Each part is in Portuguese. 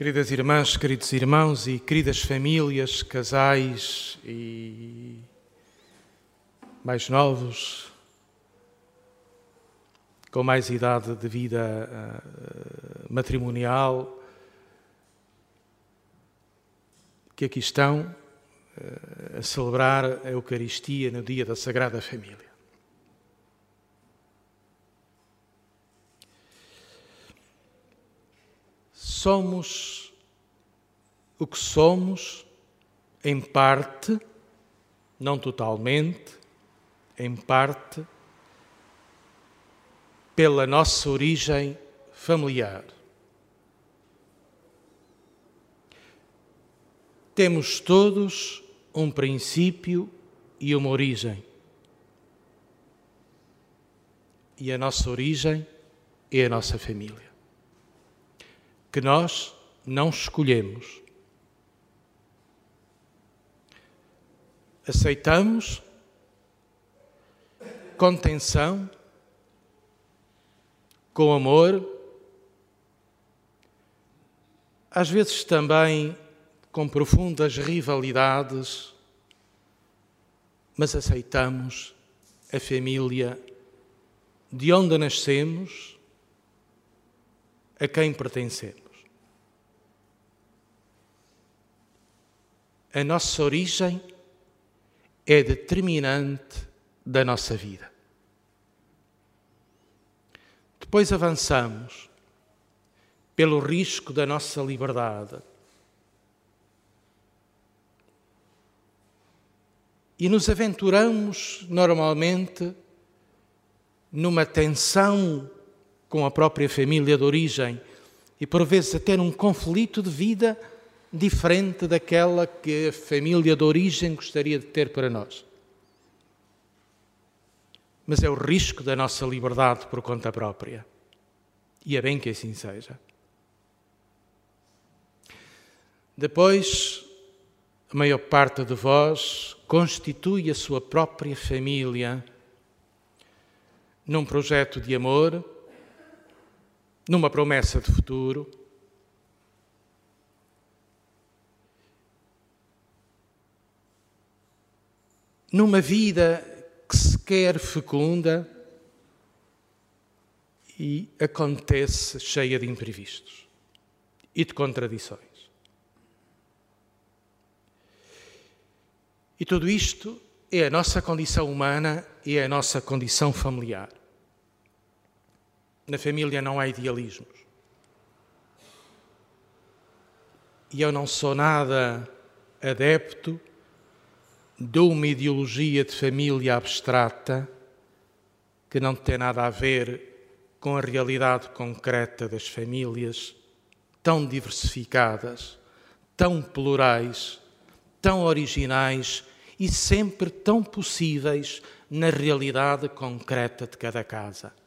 Queridas irmãs, queridos irmãos e queridas famílias, casais e mais novos, com mais idade de vida uh, matrimonial, que aqui estão uh, a celebrar a Eucaristia no dia da Sagrada Família. Somos o que somos, em parte, não totalmente, em parte, pela nossa origem familiar. Temos todos um princípio e uma origem. E a nossa origem é a nossa família que nós não escolhemos. Aceitamos com tensão, com amor, às vezes também com profundas rivalidades, mas aceitamos a família de onde nascemos a quem pertencemos. A nossa origem é determinante da nossa vida. Depois avançamos pelo risco da nossa liberdade. E nos aventuramos normalmente numa tensão com a própria família de origem e por vezes até num conflito de vida diferente daquela que a família de origem gostaria de ter para nós. Mas é o risco da nossa liberdade por conta própria. E é bem que assim seja. Depois, a maior parte de vós constitui a sua própria família num projeto de amor numa promessa de futuro. Numa vida que se quer fecunda e acontece cheia de imprevistos e de contradições. E tudo isto é a nossa condição humana e é a nossa condição familiar. Na família não há idealismos. E eu não sou nada adepto de uma ideologia de família abstrata que não tem nada a ver com a realidade concreta das famílias tão diversificadas, tão plurais, tão originais e sempre tão possíveis na realidade concreta de cada casa.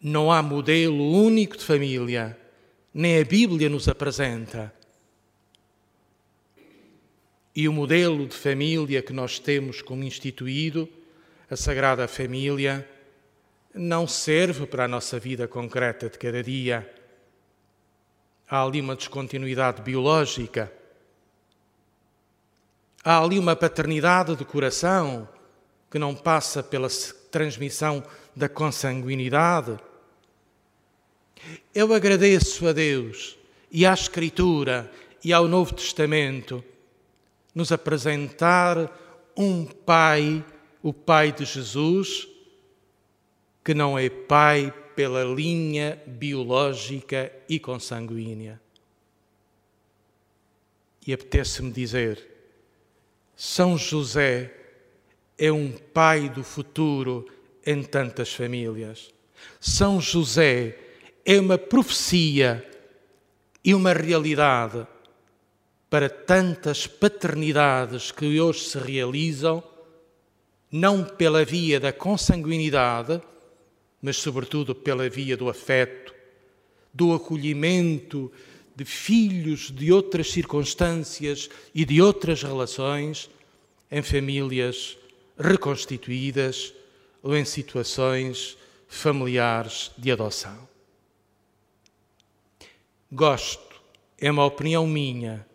Não há modelo único de família, nem a Bíblia nos apresenta. E o modelo de família que nós temos como instituído, a Sagrada Família, não serve para a nossa vida concreta de cada dia. Há ali uma descontinuidade biológica. Há ali uma paternidade de coração que não passa pela transmissão da consanguinidade. Eu agradeço a Deus e à Escritura e ao Novo Testamento nos apresentar um Pai, o Pai de Jesus, que não é Pai pela linha biológica e consanguínea. E apetece-me dizer: São José é um pai do futuro em tantas famílias. São José é uma profecia e uma realidade para tantas paternidades que hoje se realizam, não pela via da consanguinidade, mas sobretudo pela via do afeto, do acolhimento de filhos de outras circunstâncias e de outras relações em famílias reconstituídas ou em situações familiares de adoção. Gosto, é uma opinião minha,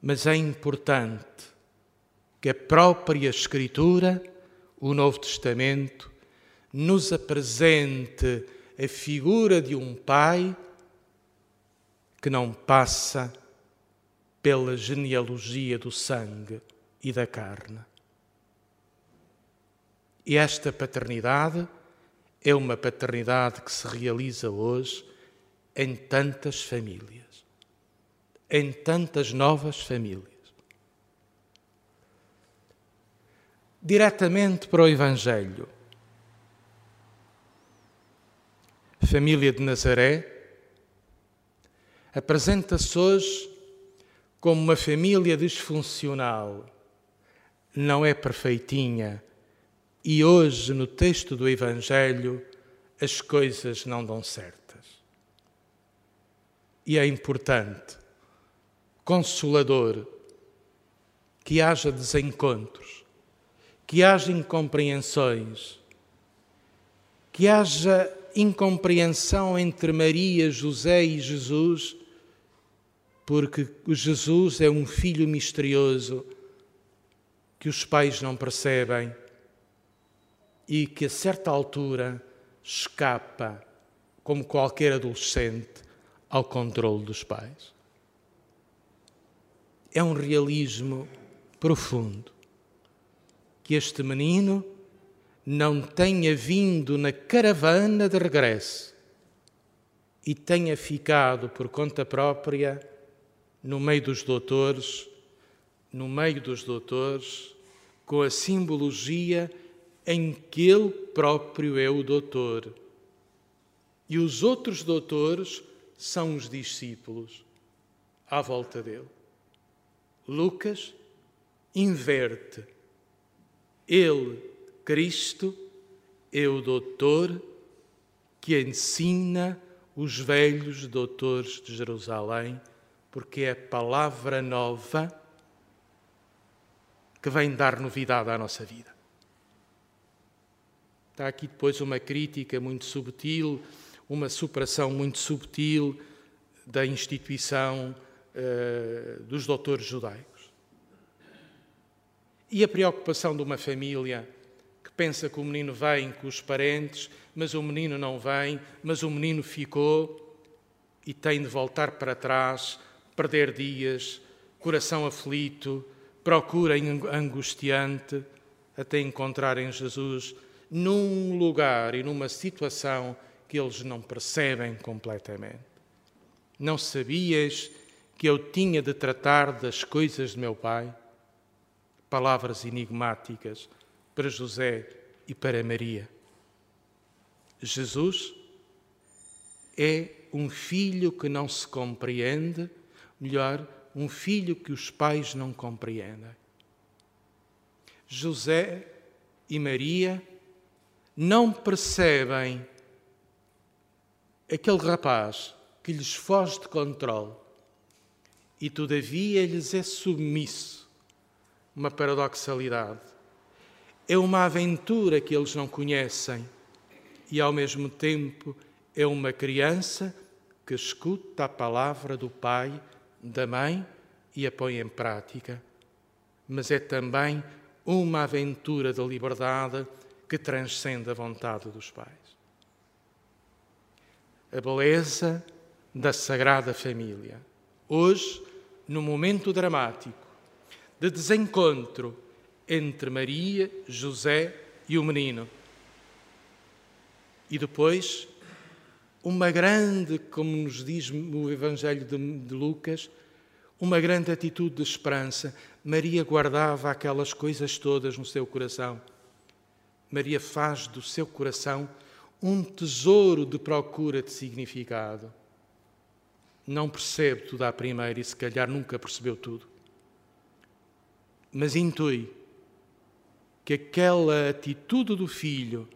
mas é importante que a própria Escritura, o Novo Testamento, nos apresente a figura de um pai que não passa pela genealogia do sangue e da carne. E esta paternidade é uma paternidade que se realiza hoje em tantas famílias, em tantas novas famílias. Diretamente para o Evangelho. A família de Nazaré apresenta-se hoje como uma família disfuncional. Não é perfeitinha. E hoje, no texto do Evangelho, as coisas não dão certas. E é importante, consolador, que haja desencontros, que haja incompreensões, que haja incompreensão entre Maria, José e Jesus porque Jesus é um filho misterioso que os pais não percebem e que a certa altura escapa, como qualquer adolescente, ao controle dos pais. É um realismo profundo que este menino não tenha vindo na caravana de regresso e tenha ficado por conta própria no meio dos doutores, no meio dos doutores, com a simbologia em que ele próprio é o doutor. E os outros doutores são os discípulos à volta dele. Lucas inverte. Ele, Cristo, é o doutor que ensina os velhos doutores de Jerusalém porque é a palavra nova que vem dar novidade à nossa vida. Está aqui depois uma crítica muito subtil, uma superação muito subtil da instituição uh, dos doutores judaicos. E a preocupação de uma família que pensa que o menino vem com os parentes, mas o menino não vem, mas o menino ficou e tem de voltar para trás perder dias, coração aflito, procura angustiante, até encontrar em Jesus num lugar e numa situação que eles não percebem completamente. Não sabias que eu tinha de tratar das coisas de meu pai? Palavras enigmáticas para José e para Maria. Jesus é um filho que não se compreende melhor, um filho que os pais não compreendem. José e Maria não percebem aquele rapaz que lhes foge de controle e todavia lhes é submisso. Uma paradoxalidade. É uma aventura que eles não conhecem e ao mesmo tempo é uma criança que escuta a palavra do Pai da mãe e a põe em prática, mas é também uma aventura de liberdade que transcende a vontade dos pais. A beleza da Sagrada Família. Hoje, no momento dramático de desencontro entre Maria, José e o menino. E depois uma grande, como nos diz o Evangelho de, de Lucas, uma grande atitude de esperança. Maria guardava aquelas coisas todas no seu coração. Maria faz do seu coração um tesouro de procura de significado. Não percebe tudo à primeira e, se calhar, nunca percebeu tudo. Mas intui que aquela atitude do filho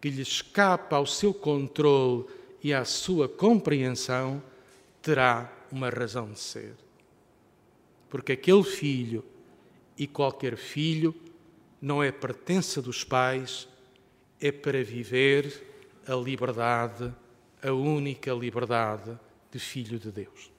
que lhe escapa ao seu controle e à sua compreensão terá uma razão de ser. Porque aquele filho e qualquer filho não é pertença dos pais, é para viver a liberdade, a única liberdade de filho de Deus.